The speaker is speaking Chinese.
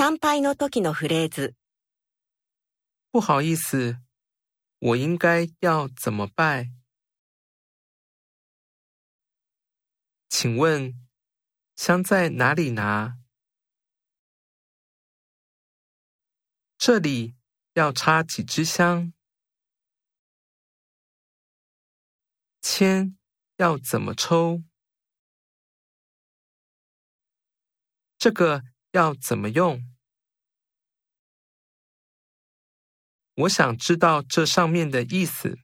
参拜の時のフレーズ。不好意思，我应该要怎么拜？请问，香在哪里拿？这里要插几支香？签要怎么抽？这个。要怎么用？我想知道这上面的意思。